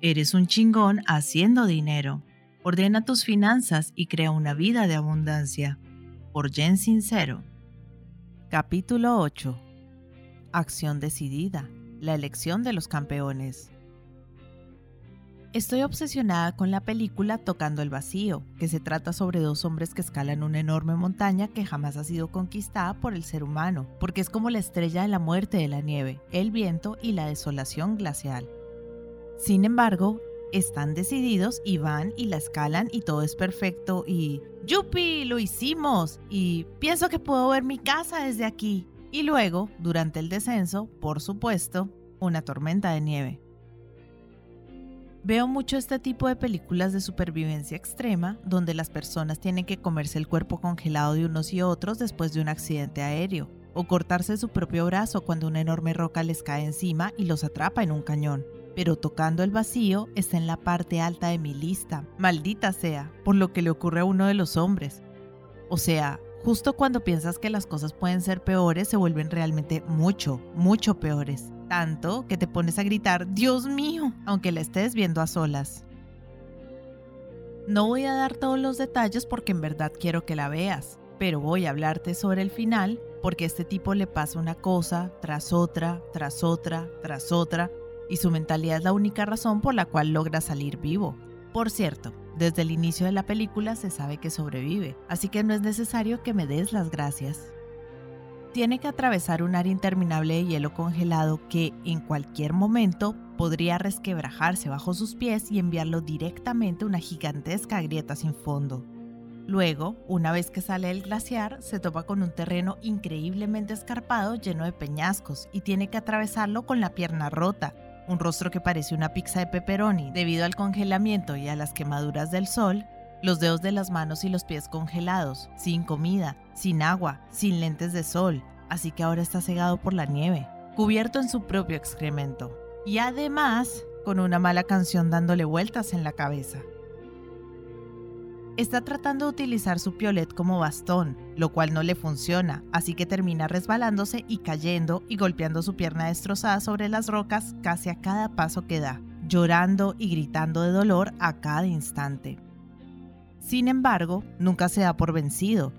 Eres un chingón haciendo dinero. Ordena tus finanzas y crea una vida de abundancia. Por Jen Sincero. Capítulo 8. Acción decidida. La elección de los campeones. Estoy obsesionada con la película Tocando el Vacío, que se trata sobre dos hombres que escalan una enorme montaña que jamás ha sido conquistada por el ser humano, porque es como la estrella de la muerte de la nieve, el viento y la desolación glacial. Sin embargo, están decididos y van y la escalan y todo es perfecto y ¡Yupi! ¡Lo hicimos! Y pienso que puedo ver mi casa desde aquí. Y luego, durante el descenso, por supuesto, una tormenta de nieve. Veo mucho este tipo de películas de supervivencia extrema donde las personas tienen que comerse el cuerpo congelado de unos y otros después de un accidente aéreo, o cortarse su propio brazo cuando una enorme roca les cae encima y los atrapa en un cañón pero tocando el vacío está en la parte alta de mi lista, maldita sea, por lo que le ocurre a uno de los hombres. O sea, justo cuando piensas que las cosas pueden ser peores, se vuelven realmente mucho, mucho peores. Tanto que te pones a gritar, Dios mío, aunque la estés viendo a solas. No voy a dar todos los detalles porque en verdad quiero que la veas, pero voy a hablarte sobre el final porque a este tipo le pasa una cosa tras otra, tras otra, tras otra, y su mentalidad es la única razón por la cual logra salir vivo. Por cierto, desde el inicio de la película se sabe que sobrevive, así que no es necesario que me des las gracias. Tiene que atravesar un área interminable de hielo congelado que en cualquier momento podría resquebrajarse bajo sus pies y enviarlo directamente a una gigantesca grieta sin fondo. Luego, una vez que sale del glaciar, se topa con un terreno increíblemente escarpado lleno de peñascos y tiene que atravesarlo con la pierna rota, un rostro que parece una pizza de pepperoni debido al congelamiento y a las quemaduras del sol, los dedos de las manos y los pies congelados, sin comida, sin agua, sin lentes de sol, así que ahora está cegado por la nieve, cubierto en su propio excremento, y además con una mala canción dándole vueltas en la cabeza está tratando de utilizar su piolet como bastón, lo cual no le funciona, así que termina resbalándose y cayendo y golpeando su pierna destrozada sobre las rocas casi a cada paso que da, llorando y gritando de dolor a cada instante. Sin embargo, nunca se da por vencido.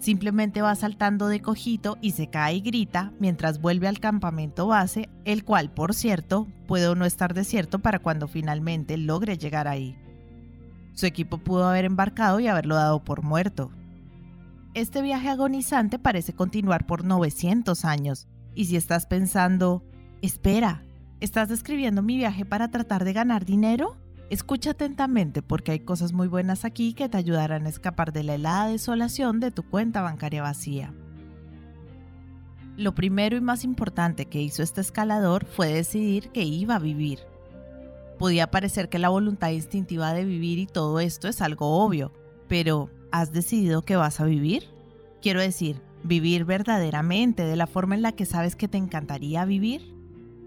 Simplemente va saltando de cojito y se cae y grita mientras vuelve al campamento base, el cual, por cierto, puede o no estar desierto para cuando finalmente logre llegar ahí. Su equipo pudo haber embarcado y haberlo dado por muerto. Este viaje agonizante parece continuar por 900 años. Y si estás pensando, espera, ¿estás describiendo mi viaje para tratar de ganar dinero? Escucha atentamente porque hay cosas muy buenas aquí que te ayudarán a escapar de la helada desolación de tu cuenta bancaria vacía. Lo primero y más importante que hizo este escalador fue decidir que iba a vivir. Podía parecer que la voluntad instintiva de vivir y todo esto es algo obvio, pero ¿has decidido que vas a vivir? Quiero decir, vivir verdaderamente de la forma en la que sabes que te encantaría vivir.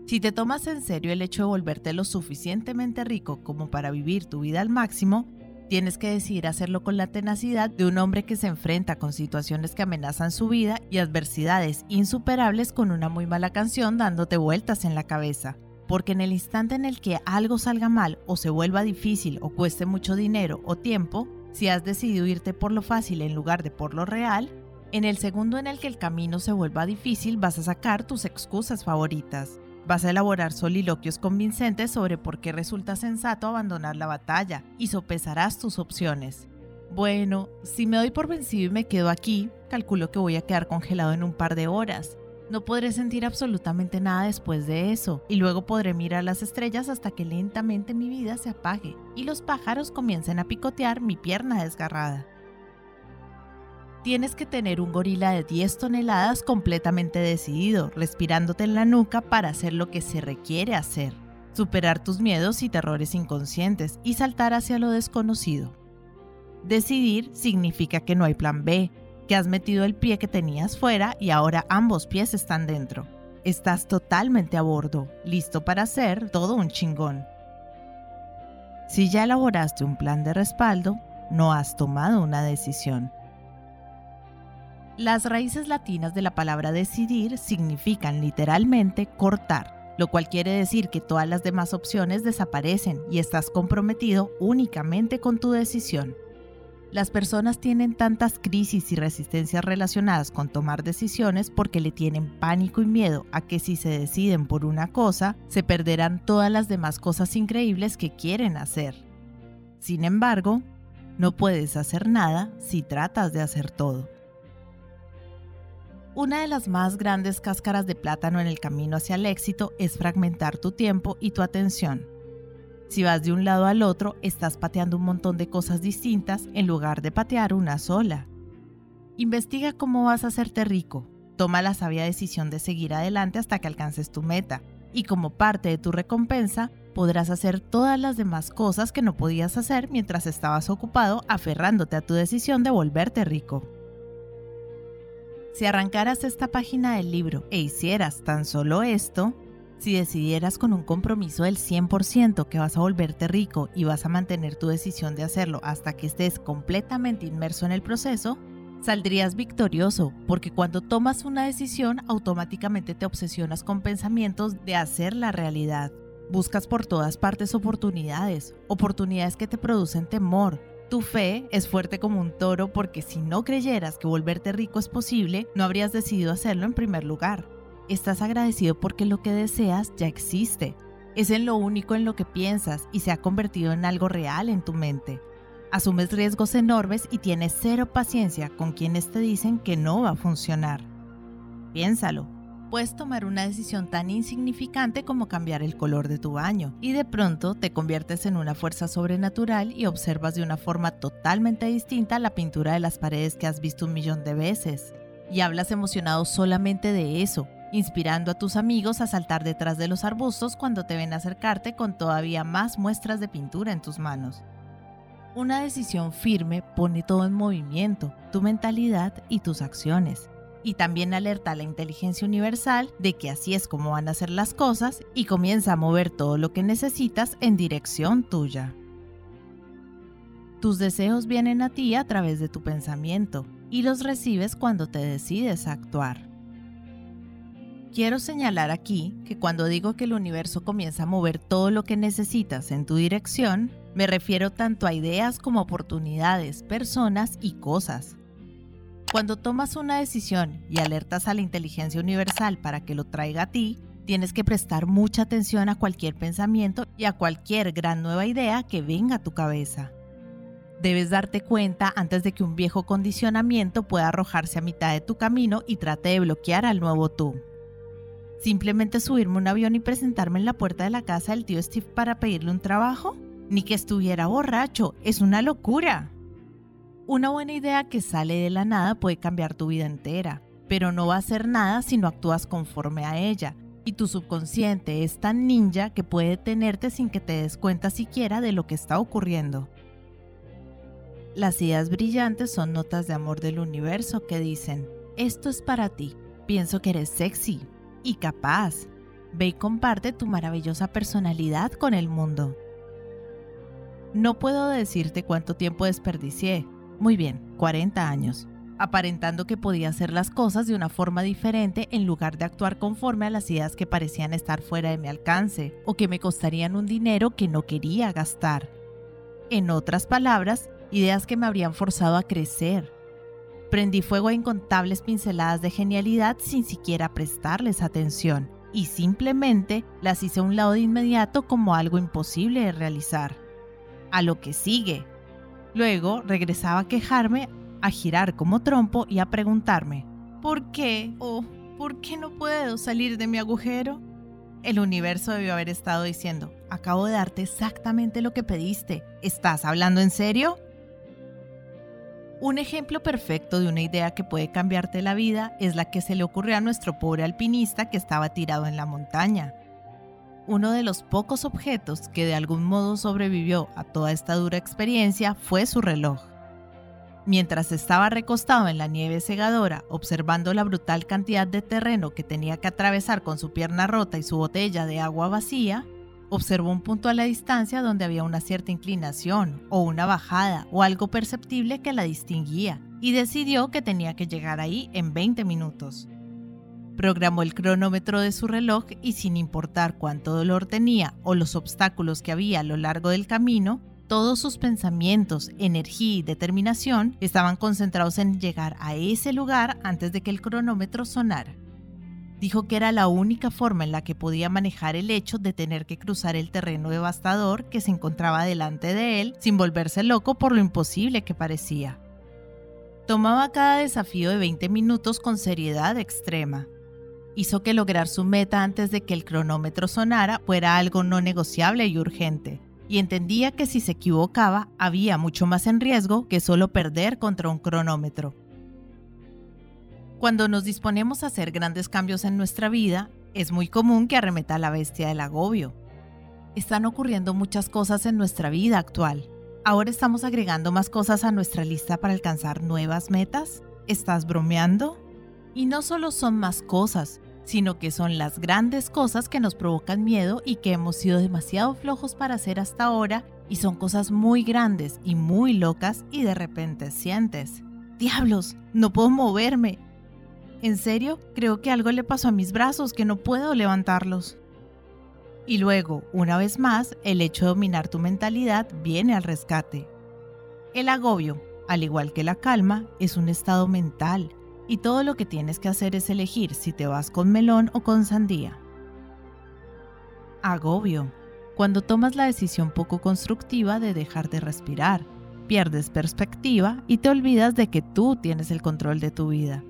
Si te tomas en serio el hecho de volverte lo suficientemente rico como para vivir tu vida al máximo, tienes que decidir hacerlo con la tenacidad de un hombre que se enfrenta con situaciones que amenazan su vida y adversidades insuperables con una muy mala canción dándote vueltas en la cabeza porque en el instante en el que algo salga mal o se vuelva difícil o cueste mucho dinero o tiempo, si has decidido irte por lo fácil en lugar de por lo real, en el segundo en el que el camino se vuelva difícil vas a sacar tus excusas favoritas. Vas a elaborar soliloquios convincentes sobre por qué resulta sensato abandonar la batalla y sopesarás tus opciones. Bueno, si me doy por vencido y me quedo aquí, calculo que voy a quedar congelado en un par de horas. No podré sentir absolutamente nada después de eso, y luego podré mirar las estrellas hasta que lentamente mi vida se apague y los pájaros comiencen a picotear mi pierna desgarrada. Tienes que tener un gorila de 10 toneladas completamente decidido, respirándote en la nuca para hacer lo que se requiere hacer, superar tus miedos y terrores inconscientes y saltar hacia lo desconocido. Decidir significa que no hay plan B, que has metido el pie que tenías fuera y ahora ambos pies están dentro. Estás totalmente a bordo, listo para hacer todo un chingón. Si ya elaboraste un plan de respaldo, no has tomado una decisión. Las raíces latinas de la palabra decidir significan literalmente cortar, lo cual quiere decir que todas las demás opciones desaparecen y estás comprometido únicamente con tu decisión. Las personas tienen tantas crisis y resistencias relacionadas con tomar decisiones porque le tienen pánico y miedo a que si se deciden por una cosa, se perderán todas las demás cosas increíbles que quieren hacer. Sin embargo, no puedes hacer nada si tratas de hacer todo. Una de las más grandes cáscaras de plátano en el camino hacia el éxito es fragmentar tu tiempo y tu atención. Si vas de un lado al otro, estás pateando un montón de cosas distintas en lugar de patear una sola. Investiga cómo vas a hacerte rico. Toma la sabia decisión de seguir adelante hasta que alcances tu meta. Y como parte de tu recompensa, podrás hacer todas las demás cosas que no podías hacer mientras estabas ocupado aferrándote a tu decisión de volverte rico. Si arrancaras esta página del libro e hicieras tan solo esto, si decidieras con un compromiso del 100% que vas a volverte rico y vas a mantener tu decisión de hacerlo hasta que estés completamente inmerso en el proceso, saldrías victorioso, porque cuando tomas una decisión automáticamente te obsesionas con pensamientos de hacer la realidad. Buscas por todas partes oportunidades, oportunidades que te producen temor. Tu fe es fuerte como un toro porque si no creyeras que volverte rico es posible, no habrías decidido hacerlo en primer lugar. Estás agradecido porque lo que deseas ya existe. Es en lo único en lo que piensas y se ha convertido en algo real en tu mente. Asumes riesgos enormes y tienes cero paciencia con quienes te dicen que no va a funcionar. Piénsalo. Puedes tomar una decisión tan insignificante como cambiar el color de tu baño y de pronto te conviertes en una fuerza sobrenatural y observas de una forma totalmente distinta la pintura de las paredes que has visto un millón de veces. Y hablas emocionado solamente de eso, inspirando a tus amigos a saltar detrás de los arbustos cuando te ven acercarte con todavía más muestras de pintura en tus manos. Una decisión firme pone todo en movimiento, tu mentalidad y tus acciones. Y también alerta a la inteligencia universal de que así es como van a ser las cosas y comienza a mover todo lo que necesitas en dirección tuya. Tus deseos vienen a ti a través de tu pensamiento y los recibes cuando te decides a actuar. Quiero señalar aquí que cuando digo que el universo comienza a mover todo lo que necesitas en tu dirección, me refiero tanto a ideas como oportunidades, personas y cosas. Cuando tomas una decisión y alertas a la inteligencia universal para que lo traiga a ti, tienes que prestar mucha atención a cualquier pensamiento y a cualquier gran nueva idea que venga a tu cabeza. Debes darte cuenta antes de que un viejo condicionamiento pueda arrojarse a mitad de tu camino y trate de bloquear al nuevo tú. ¿Simplemente subirme un avión y presentarme en la puerta de la casa del tío Steve para pedirle un trabajo? Ni que estuviera borracho, es una locura. Una buena idea que sale de la nada puede cambiar tu vida entera, pero no va a hacer nada si no actúas conforme a ella. Y tu subconsciente es tan ninja que puede detenerte sin que te des cuenta siquiera de lo que está ocurriendo. Las ideas brillantes son notas de amor del universo que dicen, esto es para ti, pienso que eres sexy, y capaz. Ve y comparte tu maravillosa personalidad con el mundo. No puedo decirte cuánto tiempo desperdicié. Muy bien, 40 años. Aparentando que podía hacer las cosas de una forma diferente en lugar de actuar conforme a las ideas que parecían estar fuera de mi alcance o que me costarían un dinero que no quería gastar. En otras palabras, ideas que me habrían forzado a crecer, Prendí fuego a incontables pinceladas de genialidad sin siquiera prestarles atención y simplemente las hice a un lado de inmediato como algo imposible de realizar. A lo que sigue. Luego regresaba a quejarme, a girar como trompo y a preguntarme, ¿por qué? ¿O por qué no puedo salir de mi agujero? El universo debió haber estado diciendo, acabo de darte exactamente lo que pediste. ¿Estás hablando en serio? Un ejemplo perfecto de una idea que puede cambiarte la vida es la que se le ocurrió a nuestro pobre alpinista que estaba tirado en la montaña. Uno de los pocos objetos que de algún modo sobrevivió a toda esta dura experiencia fue su reloj. Mientras estaba recostado en la nieve segadora, observando la brutal cantidad de terreno que tenía que atravesar con su pierna rota y su botella de agua vacía, Observó un punto a la distancia donde había una cierta inclinación o una bajada o algo perceptible que la distinguía y decidió que tenía que llegar ahí en 20 minutos. Programó el cronómetro de su reloj y sin importar cuánto dolor tenía o los obstáculos que había a lo largo del camino, todos sus pensamientos, energía y determinación estaban concentrados en llegar a ese lugar antes de que el cronómetro sonara. Dijo que era la única forma en la que podía manejar el hecho de tener que cruzar el terreno devastador que se encontraba delante de él sin volverse loco por lo imposible que parecía. Tomaba cada desafío de 20 minutos con seriedad extrema. Hizo que lograr su meta antes de que el cronómetro sonara fuera algo no negociable y urgente y entendía que si se equivocaba había mucho más en riesgo que solo perder contra un cronómetro. Cuando nos disponemos a hacer grandes cambios en nuestra vida, es muy común que arremeta la bestia del agobio. Están ocurriendo muchas cosas en nuestra vida actual. ¿Ahora estamos agregando más cosas a nuestra lista para alcanzar nuevas metas? ¿Estás bromeando? Y no solo son más cosas, sino que son las grandes cosas que nos provocan miedo y que hemos sido demasiado flojos para hacer hasta ahora y son cosas muy grandes y muy locas y de repente sientes, diablos, no puedo moverme. En serio, creo que algo le pasó a mis brazos que no puedo levantarlos. Y luego, una vez más, el hecho de dominar tu mentalidad viene al rescate. El agobio, al igual que la calma, es un estado mental y todo lo que tienes que hacer es elegir si te vas con melón o con sandía. Agobio. Cuando tomas la decisión poco constructiva de dejar de respirar, pierdes perspectiva y te olvidas de que tú tienes el control de tu vida.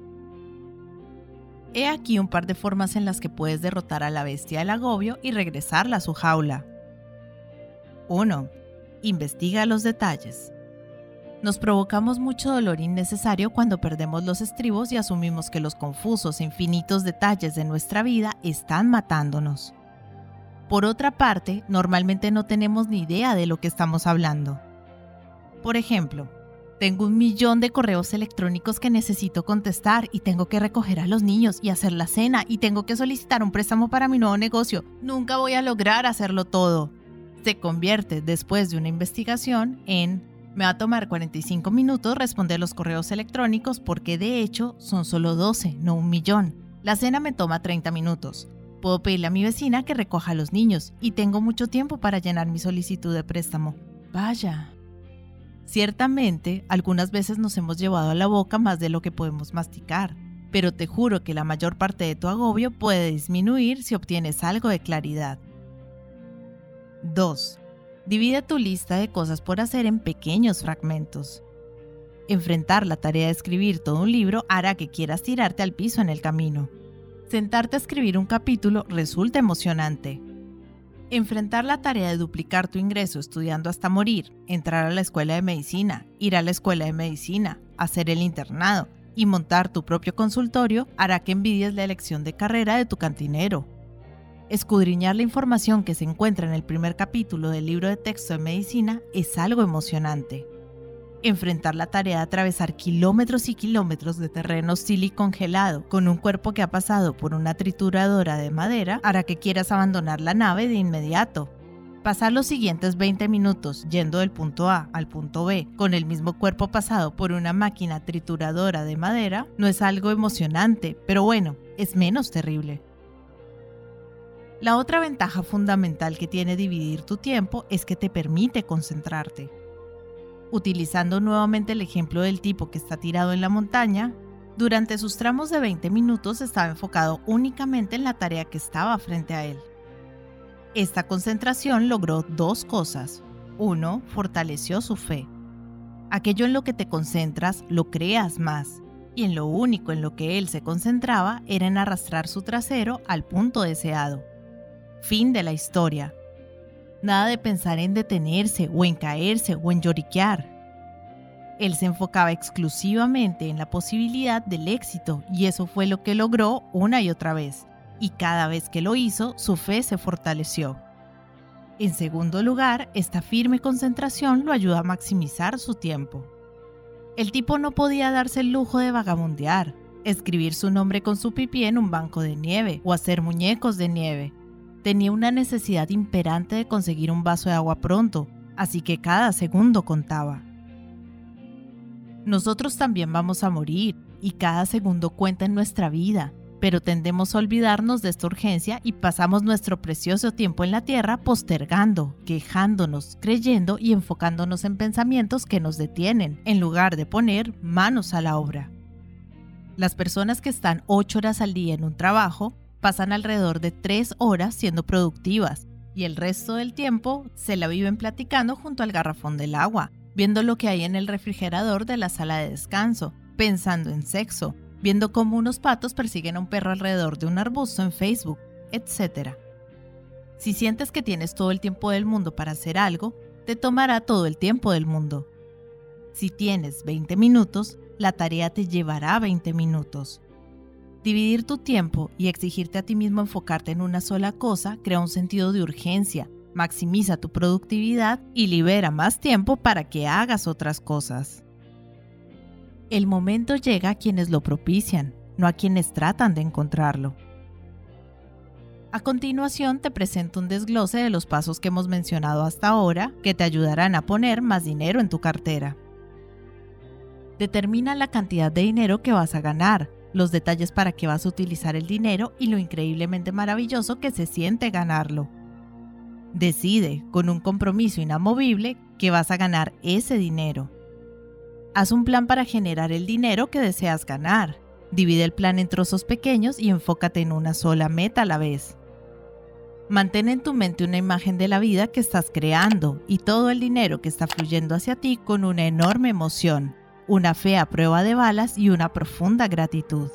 He aquí un par de formas en las que puedes derrotar a la bestia del agobio y regresarla a su jaula. 1. Investiga los detalles. Nos provocamos mucho dolor innecesario cuando perdemos los estribos y asumimos que los confusos infinitos detalles de nuestra vida están matándonos. Por otra parte, normalmente no tenemos ni idea de lo que estamos hablando. Por ejemplo, tengo un millón de correos electrónicos que necesito contestar y tengo que recoger a los niños y hacer la cena y tengo que solicitar un préstamo para mi nuevo negocio. Nunca voy a lograr hacerlo todo. Se convierte, después de una investigación, en me va a tomar 45 minutos responder los correos electrónicos porque de hecho son solo 12, no un millón. La cena me toma 30 minutos. Puedo pedirle a mi vecina que recoja a los niños y tengo mucho tiempo para llenar mi solicitud de préstamo. Vaya. Ciertamente, algunas veces nos hemos llevado a la boca más de lo que podemos masticar, pero te juro que la mayor parte de tu agobio puede disminuir si obtienes algo de claridad. 2. Divide tu lista de cosas por hacer en pequeños fragmentos. Enfrentar la tarea de escribir todo un libro hará que quieras tirarte al piso en el camino. Sentarte a escribir un capítulo resulta emocionante. Enfrentar la tarea de duplicar tu ingreso estudiando hasta morir, entrar a la escuela de medicina, ir a la escuela de medicina, hacer el internado y montar tu propio consultorio hará que envidies la elección de carrera de tu cantinero Escudriñar la información que se encuentra en el primer capítulo del libro de texto de medicina es algo emocionante. Enfrentar la tarea de atravesar kilómetros y kilómetros de terreno hostil y congelado con un cuerpo que ha pasado por una trituradora de madera hará que quieras abandonar la nave de inmediato. Pasar los siguientes 20 minutos yendo del punto A al punto B con el mismo cuerpo pasado por una máquina trituradora de madera no es algo emocionante, pero bueno, es menos terrible. La otra ventaja fundamental que tiene dividir tu tiempo es que te permite concentrarte. Utilizando nuevamente el ejemplo del tipo que está tirado en la montaña, durante sus tramos de 20 minutos estaba enfocado únicamente en la tarea que estaba frente a él. Esta concentración logró dos cosas. Uno, fortaleció su fe. Aquello en lo que te concentras lo creas más, y en lo único en lo que él se concentraba era en arrastrar su trasero al punto deseado. Fin de la historia. Nada de pensar en detenerse o en caerse o en lloriquear. Él se enfocaba exclusivamente en la posibilidad del éxito y eso fue lo que logró una y otra vez. Y cada vez que lo hizo, su fe se fortaleció. En segundo lugar, esta firme concentración lo ayuda a maximizar su tiempo. El tipo no podía darse el lujo de vagabundear, escribir su nombre con su pipí en un banco de nieve o hacer muñecos de nieve, Tenía una necesidad imperante de conseguir un vaso de agua pronto, así que cada segundo contaba. Nosotros también vamos a morir y cada segundo cuenta en nuestra vida. pero tendemos a olvidarnos de esta urgencia y pasamos nuestro precioso tiempo en la tierra postergando, quejándonos, creyendo y enfocándonos en pensamientos que nos detienen, en lugar de poner manos a la obra. Las personas que están 8 horas al día en un trabajo pasan alrededor de 3 horas siendo productivas y el resto del tiempo se la viven platicando junto al garrafón del agua, viendo lo que hay en el refrigerador de la sala de descanso, pensando en sexo, viendo cómo unos patos persiguen a un perro alrededor de un arbusto en Facebook, etc. Si sientes que tienes todo el tiempo del mundo para hacer algo, te tomará todo el tiempo del mundo. Si tienes 20 minutos, la tarea te llevará 20 minutos. Dividir tu tiempo y exigirte a ti mismo enfocarte en una sola cosa crea un sentido de urgencia, maximiza tu productividad y libera más tiempo para que hagas otras cosas. El momento llega a quienes lo propician, no a quienes tratan de encontrarlo. A continuación te presento un desglose de los pasos que hemos mencionado hasta ahora que te ayudarán a poner más dinero en tu cartera. Determina la cantidad de dinero que vas a ganar, los detalles para qué vas a utilizar el dinero y lo increíblemente maravilloso que se siente ganarlo. Decide, con un compromiso inamovible, que vas a ganar ese dinero. Haz un plan para generar el dinero que deseas ganar. Divide el plan en trozos pequeños y enfócate en una sola meta a la vez. Mantén en tu mente una imagen de la vida que estás creando y todo el dinero que está fluyendo hacia ti con una enorme emoción, una fe a prueba de balas y una profunda gratitud.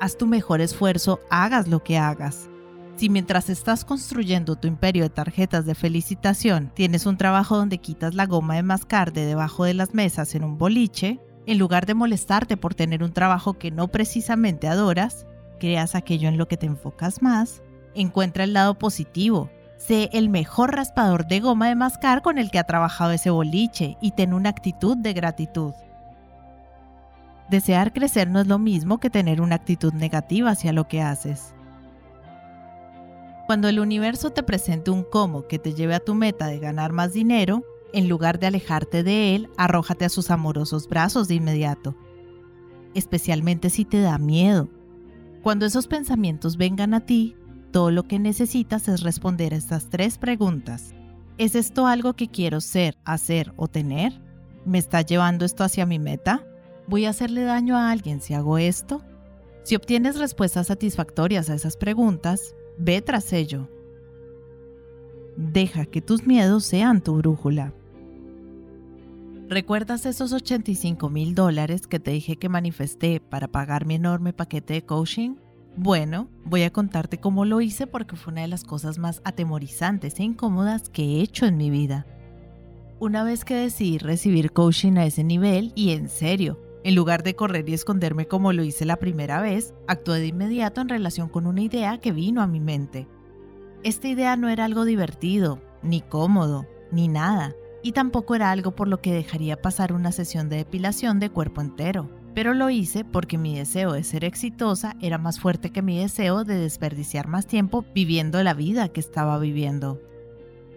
Haz tu mejor esfuerzo, hagas lo que hagas. Si mientras estás construyendo tu imperio de tarjetas de felicitación tienes un trabajo donde quitas la goma de mascar de debajo de las mesas en un boliche, en lugar de molestarte por tener un trabajo que no precisamente adoras, creas aquello en lo que te enfocas más, encuentra el lado positivo. Sé el mejor raspador de goma de mascar con el que ha trabajado ese boliche y ten una actitud de gratitud. Desear crecer no es lo mismo que tener una actitud negativa hacia lo que haces. Cuando el universo te presente un cómo que te lleve a tu meta de ganar más dinero, en lugar de alejarte de él, arrójate a sus amorosos brazos de inmediato. Especialmente si te da miedo. Cuando esos pensamientos vengan a ti, todo lo que necesitas es responder estas tres preguntas. ¿Es esto algo que quiero ser, hacer o tener? ¿Me está llevando esto hacia mi meta? ¿Voy a hacerle daño a alguien si hago esto? Si obtienes respuestas satisfactorias a esas preguntas, Ve tras ello. Deja que tus miedos sean tu brújula. ¿Recuerdas esos 85 mil dólares que te dije que manifesté para pagar mi enorme paquete de coaching? Bueno, voy a contarte cómo lo hice porque fue una de las cosas más atemorizantes e incómodas que he hecho en mi vida. Una vez que decidí recibir coaching a ese nivel, y en serio, en lugar de correr y esconderme como lo hice la primera vez, actué de inmediato en relación con una idea que vino a mi mente. Esta idea no era algo divertido, ni cómodo, ni nada, y tampoco era algo por lo que dejaría pasar una sesión de depilación de cuerpo entero, pero lo hice porque mi deseo de ser exitosa era más fuerte que mi deseo de desperdiciar más tiempo viviendo la vida que estaba viviendo.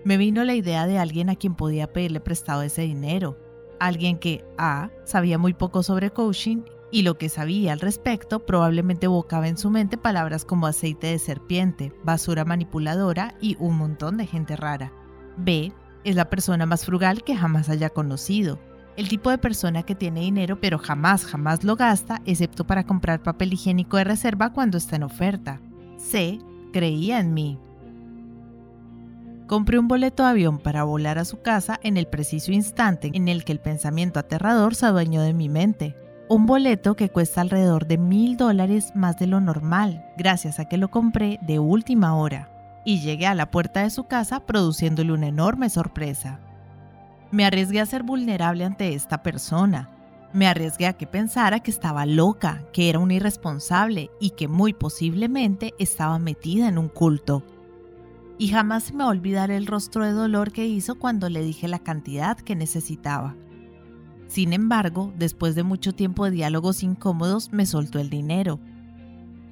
Me vino la idea de alguien a quien podía pedirle prestado ese dinero, alguien que A sabía muy poco sobre coaching y lo que sabía al respecto probablemente evocaba en su mente palabras como aceite de serpiente, basura manipuladora y un montón de gente rara. B es la persona más frugal que jamás haya conocido. El tipo de persona que tiene dinero pero jamás, jamás lo gasta, excepto para comprar papel higiénico de reserva cuando está en oferta. C creía en mí, Compré un boleto de avión para volar a su casa en el preciso instante en el que el pensamiento aterrador se adueñó de mi mente. Un boleto que cuesta alrededor de mil dólares más de lo normal, gracias a que lo compré de última hora. Y llegué a la puerta de su casa produciéndole una enorme sorpresa. Me arriesgué a ser vulnerable ante esta persona. Me arriesgué a que pensara que estaba loca, que era una irresponsable y que muy posiblemente estaba metida en un culto y jamás se me va el rostro de dolor que hizo cuando le dije la cantidad que necesitaba. Sin embargo, después de mucho tiempo de diálogos incómodos, me soltó el dinero.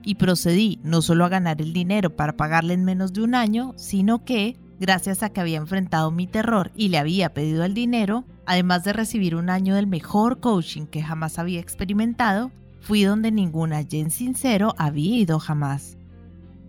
Y procedí no solo a ganar el dinero para pagarle en menos de un año, sino que, gracias a que había enfrentado mi terror y le había pedido el dinero, además de recibir un año del mejor coaching que jamás había experimentado, Fui donde ninguna Jen sincero había ido jamás.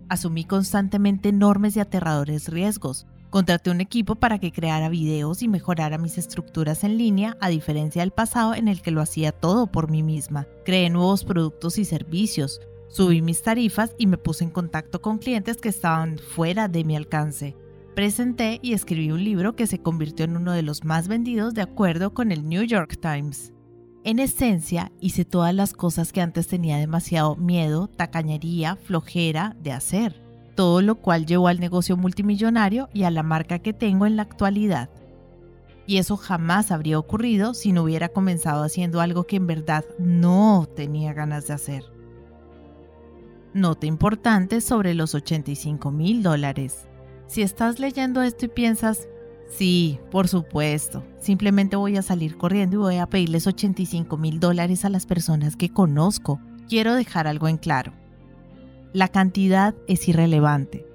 Asumí constantemente enormes y aterradores riesgos. Contraté un equipo para que creara videos y mejorara mis estructuras en línea, a diferencia del pasado en el que lo hacía todo por mí misma. Creé nuevos productos y servicios, subí mis tarifas y me puse en contacto con clientes que estaban fuera de mi alcance. Presenté y escribí un libro que se convirtió en uno de los más vendidos de acuerdo con el New York Times. En esencia, hice todas las cosas que antes tenía demasiado miedo, tacañería, flojera de hacer, todo lo cual llevó al negocio multimillonario y a la marca que tengo en la actualidad. Y eso jamás habría ocurrido si no hubiera comenzado haciendo algo que en verdad no tenía ganas de hacer. Nota importante sobre los 85 mil dólares. Si estás leyendo esto y piensas, Sí, por supuesto. Simplemente voy a salir corriendo y voy a pedirles 85 mil dólares a las personas que conozco. Quiero dejar algo en claro. La cantidad es irrelevante.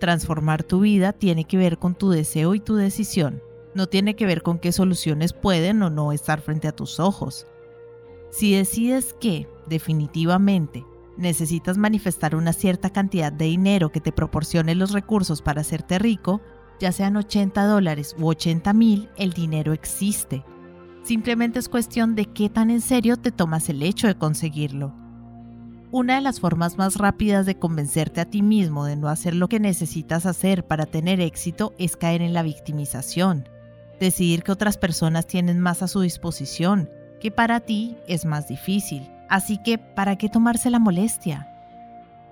Transformar tu vida tiene que ver con tu deseo y tu decisión. No tiene que ver con qué soluciones pueden o no estar frente a tus ojos. Si decides que, definitivamente, necesitas manifestar una cierta cantidad de dinero que te proporcione los recursos para hacerte rico, ya sean 80 dólares u 80 mil, el dinero existe. Simplemente es cuestión de qué tan en serio te tomas el hecho de conseguirlo. Una de las formas más rápidas de convencerte a ti mismo de no hacer lo que necesitas hacer para tener éxito es caer en la victimización. Decidir que otras personas tienen más a su disposición, que para ti es más difícil. Así que, ¿para qué tomarse la molestia?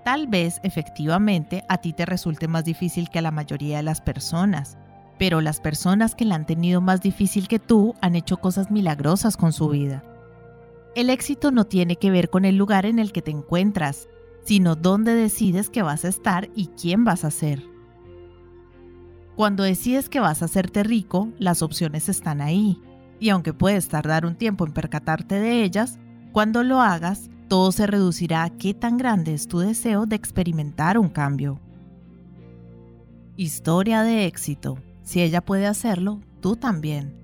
Tal vez efectivamente a ti te resulte más difícil que a la mayoría de las personas, pero las personas que la han tenido más difícil que tú han hecho cosas milagrosas con su vida. El éxito no tiene que ver con el lugar en el que te encuentras, sino dónde decides que vas a estar y quién vas a ser. Cuando decides que vas a hacerte rico, las opciones están ahí, y aunque puedes tardar un tiempo en percatarte de ellas, cuando lo hagas, todo se reducirá a qué tan grande es tu deseo de experimentar un cambio. Historia de éxito. Si ella puede hacerlo, tú también.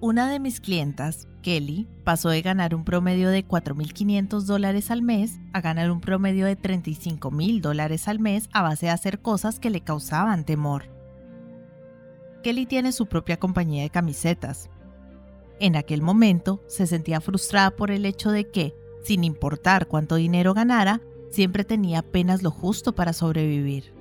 Una de mis clientas, Kelly, pasó de ganar un promedio de 4.500 dólares al mes a ganar un promedio de 35.000 dólares al mes a base de hacer cosas que le causaban temor. Kelly tiene su propia compañía de camisetas, en aquel momento se sentía frustrada por el hecho de que, sin importar cuánto dinero ganara, siempre tenía apenas lo justo para sobrevivir.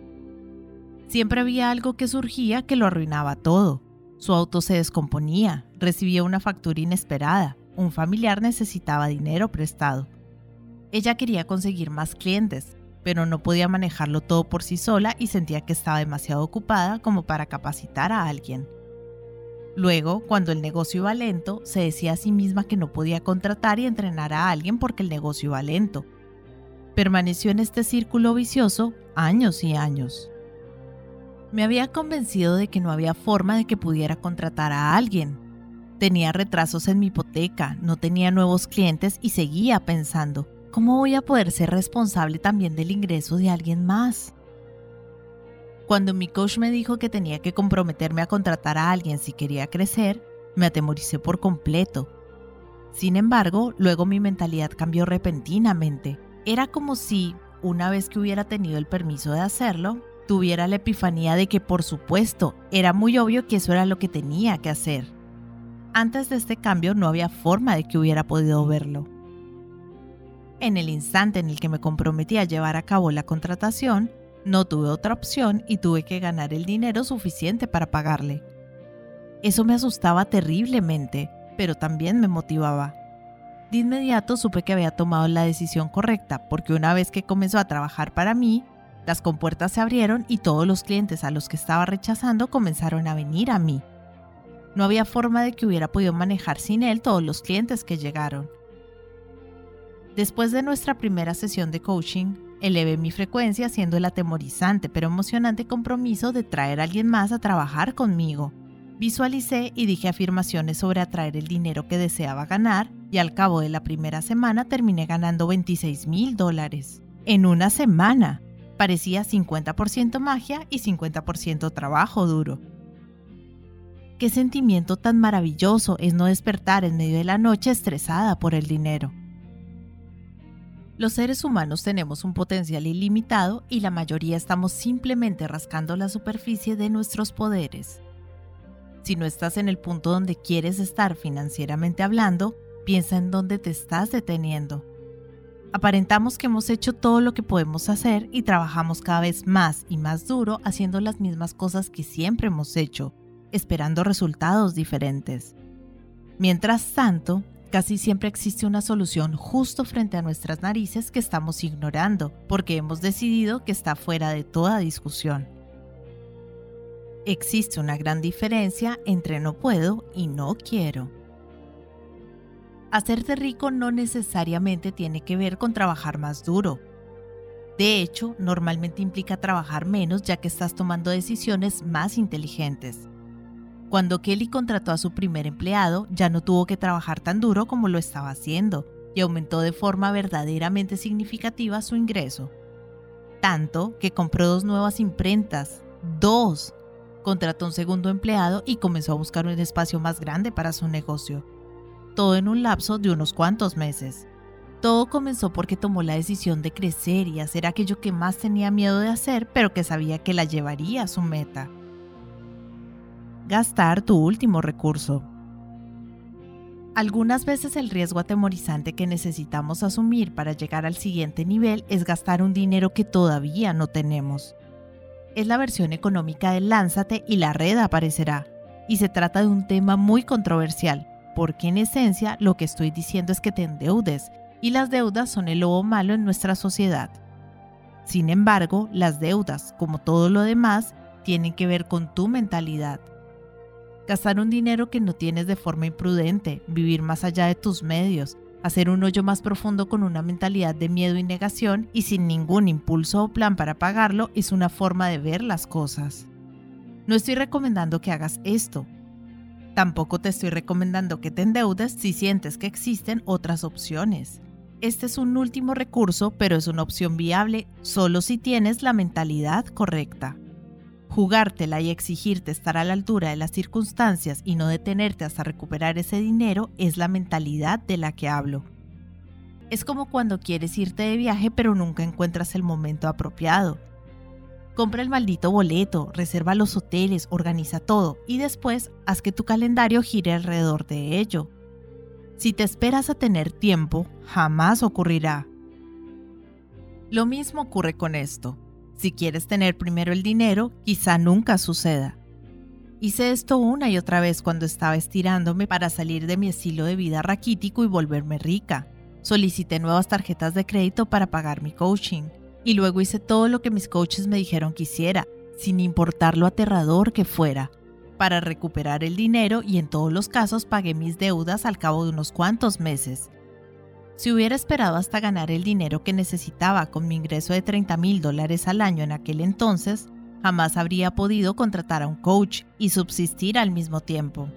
Siempre había algo que surgía que lo arruinaba todo. Su auto se descomponía, recibía una factura inesperada, un familiar necesitaba dinero prestado. Ella quería conseguir más clientes, pero no podía manejarlo todo por sí sola y sentía que estaba demasiado ocupada como para capacitar a alguien. Luego, cuando el negocio iba lento, se decía a sí misma que no podía contratar y entrenar a alguien porque el negocio iba lento. Permaneció en este círculo vicioso años y años. Me había convencido de que no había forma de que pudiera contratar a alguien. Tenía retrasos en mi hipoteca, no tenía nuevos clientes y seguía pensando, ¿cómo voy a poder ser responsable también del ingreso de alguien más? Cuando mi coach me dijo que tenía que comprometerme a contratar a alguien si quería crecer, me atemoricé por completo. Sin embargo, luego mi mentalidad cambió repentinamente. Era como si, una vez que hubiera tenido el permiso de hacerlo, tuviera la epifanía de que por supuesto era muy obvio que eso era lo que tenía que hacer. Antes de este cambio no había forma de que hubiera podido verlo. En el instante en el que me comprometí a llevar a cabo la contratación, no tuve otra opción y tuve que ganar el dinero suficiente para pagarle. Eso me asustaba terriblemente, pero también me motivaba. De inmediato supe que había tomado la decisión correcta, porque una vez que comenzó a trabajar para mí, las compuertas se abrieron y todos los clientes a los que estaba rechazando comenzaron a venir a mí. No había forma de que hubiera podido manejar sin él todos los clientes que llegaron. Después de nuestra primera sesión de coaching, Elevé mi frecuencia haciendo el atemorizante pero emocionante compromiso de traer a alguien más a trabajar conmigo. Visualicé y dije afirmaciones sobre atraer el dinero que deseaba ganar y al cabo de la primera semana terminé ganando 26 mil dólares. En una semana. Parecía 50% magia y 50% trabajo duro. Qué sentimiento tan maravilloso es no despertar en medio de la noche estresada por el dinero. Los seres humanos tenemos un potencial ilimitado y la mayoría estamos simplemente rascando la superficie de nuestros poderes. Si no estás en el punto donde quieres estar financieramente hablando, piensa en dónde te estás deteniendo. Aparentamos que hemos hecho todo lo que podemos hacer y trabajamos cada vez más y más duro haciendo las mismas cosas que siempre hemos hecho, esperando resultados diferentes. Mientras tanto, Casi siempre existe una solución justo frente a nuestras narices que estamos ignorando porque hemos decidido que está fuera de toda discusión. Existe una gran diferencia entre no puedo y no quiero. Hacerte rico no necesariamente tiene que ver con trabajar más duro. De hecho, normalmente implica trabajar menos ya que estás tomando decisiones más inteligentes. Cuando Kelly contrató a su primer empleado, ya no tuvo que trabajar tan duro como lo estaba haciendo y aumentó de forma verdaderamente significativa su ingreso. Tanto que compró dos nuevas imprentas, dos. Contrató un segundo empleado y comenzó a buscar un espacio más grande para su negocio. Todo en un lapso de unos cuantos meses. Todo comenzó porque tomó la decisión de crecer y hacer aquello que más tenía miedo de hacer, pero que sabía que la llevaría a su meta gastar tu último recurso. Algunas veces el riesgo atemorizante que necesitamos asumir para llegar al siguiente nivel es gastar un dinero que todavía no tenemos. Es la versión económica de Lánzate y la red aparecerá. Y se trata de un tema muy controversial, porque en esencia lo que estoy diciendo es que te endeudes, y las deudas son el lobo malo en nuestra sociedad. Sin embargo, las deudas, como todo lo demás, tienen que ver con tu mentalidad gastar un dinero que no tienes de forma imprudente, vivir más allá de tus medios, hacer un hoyo más profundo con una mentalidad de miedo y negación y sin ningún impulso o plan para pagarlo es una forma de ver las cosas. No estoy recomendando que hagas esto. Tampoco te estoy recomendando que te endeudes si sientes que existen otras opciones. Este es un último recurso, pero es una opción viable solo si tienes la mentalidad correcta. Jugártela y exigirte estar a la altura de las circunstancias y no detenerte hasta recuperar ese dinero es la mentalidad de la que hablo. Es como cuando quieres irte de viaje pero nunca encuentras el momento apropiado. Compra el maldito boleto, reserva los hoteles, organiza todo y después haz que tu calendario gire alrededor de ello. Si te esperas a tener tiempo, jamás ocurrirá. Lo mismo ocurre con esto. Si quieres tener primero el dinero, quizá nunca suceda. Hice esto una y otra vez cuando estaba estirándome para salir de mi estilo de vida raquítico y volverme rica. Solicité nuevas tarjetas de crédito para pagar mi coaching. Y luego hice todo lo que mis coaches me dijeron que hiciera, sin importar lo aterrador que fuera, para recuperar el dinero y en todos los casos pagué mis deudas al cabo de unos cuantos meses. Si hubiera esperado hasta ganar el dinero que necesitaba con mi ingreso de 30 mil dólares al año en aquel entonces, jamás habría podido contratar a un coach y subsistir al mismo tiempo.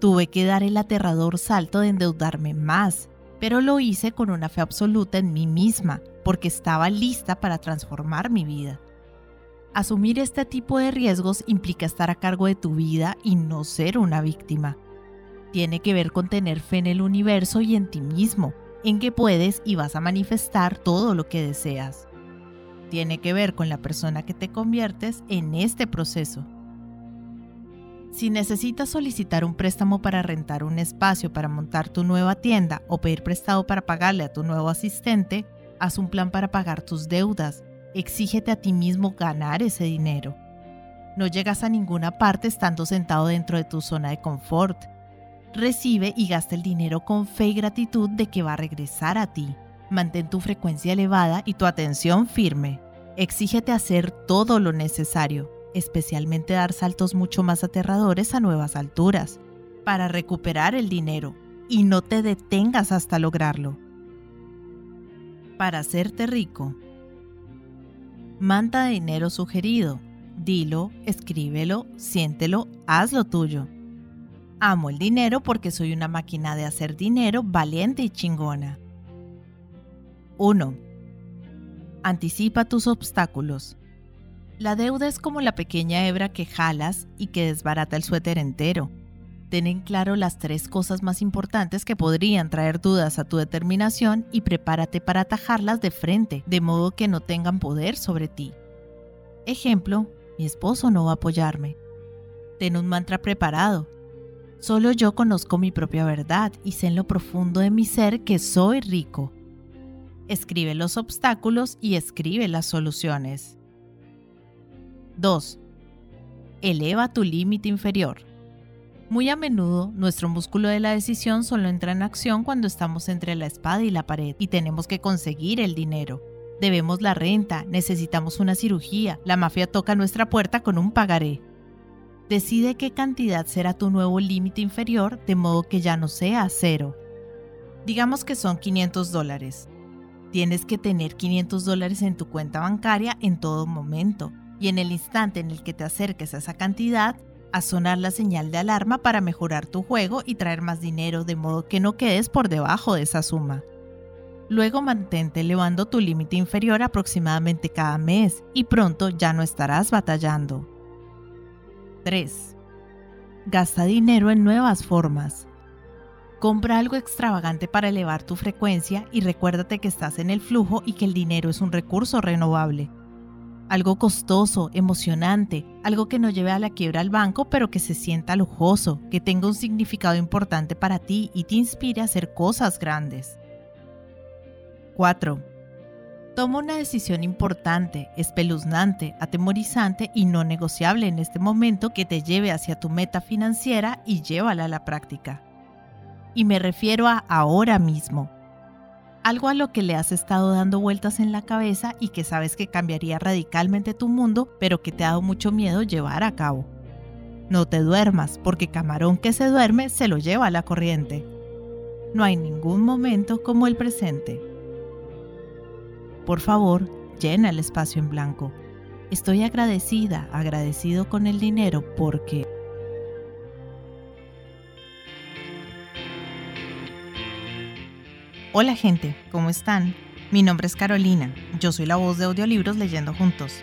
Tuve que dar el aterrador salto de endeudarme más, pero lo hice con una fe absoluta en mí misma, porque estaba lista para transformar mi vida. Asumir este tipo de riesgos implica estar a cargo de tu vida y no ser una víctima tiene que ver con tener fe en el universo y en ti mismo, en que puedes y vas a manifestar todo lo que deseas. Tiene que ver con la persona que te conviertes en este proceso. Si necesitas solicitar un préstamo para rentar un espacio para montar tu nueva tienda o pedir prestado para pagarle a tu nuevo asistente, haz un plan para pagar tus deudas. Exígete a ti mismo ganar ese dinero. No llegas a ninguna parte estando sentado dentro de tu zona de confort recibe y gasta el dinero con fe y gratitud de que va a regresar a ti. Mantén tu frecuencia elevada y tu atención firme. Exígete hacer todo lo necesario, especialmente dar saltos mucho más aterradores a nuevas alturas, para recuperar el dinero, y no te detengas hasta lograrlo. Para hacerte rico. Manta dinero sugerido. Dilo, escríbelo, siéntelo, hazlo tuyo. Amo el dinero porque soy una máquina de hacer dinero valiente y chingona. 1. Anticipa tus obstáculos. La deuda es como la pequeña hebra que jalas y que desbarata el suéter entero. Ten en claro las tres cosas más importantes que podrían traer dudas a tu determinación y prepárate para atajarlas de frente, de modo que no tengan poder sobre ti. Ejemplo, mi esposo no va a apoyarme. Ten un mantra preparado. Solo yo conozco mi propia verdad y sé en lo profundo de mi ser que soy rico. Escribe los obstáculos y escribe las soluciones. 2. Eleva tu límite inferior. Muy a menudo, nuestro músculo de la decisión solo entra en acción cuando estamos entre la espada y la pared y tenemos que conseguir el dinero. Debemos la renta, necesitamos una cirugía, la mafia toca nuestra puerta con un pagaré. Decide qué cantidad será tu nuevo límite inferior de modo que ya no sea cero. Digamos que son 500 dólares. Tienes que tener 500 dólares en tu cuenta bancaria en todo momento y en el instante en el que te acerques a esa cantidad, a sonar la señal de alarma para mejorar tu juego y traer más dinero de modo que no quedes por debajo de esa suma. Luego mantente elevando tu límite inferior aproximadamente cada mes y pronto ya no estarás batallando. 3. Gasta dinero en nuevas formas. Compra algo extravagante para elevar tu frecuencia y recuérdate que estás en el flujo y que el dinero es un recurso renovable. Algo costoso, emocionante, algo que no lleve a la quiebra al banco pero que se sienta lujoso, que tenga un significado importante para ti y te inspire a hacer cosas grandes. 4. Toma una decisión importante, espeluznante, atemorizante y no negociable en este momento que te lleve hacia tu meta financiera y llévala a la práctica. Y me refiero a ahora mismo. Algo a lo que le has estado dando vueltas en la cabeza y que sabes que cambiaría radicalmente tu mundo, pero que te ha dado mucho miedo llevar a cabo. No te duermas, porque camarón que se duerme se lo lleva a la corriente. No hay ningún momento como el presente. Por favor, llena el espacio en blanco. Estoy agradecida, agradecido con el dinero porque... Hola gente, ¿cómo están? Mi nombre es Carolina, yo soy la voz de audiolibros leyendo juntos.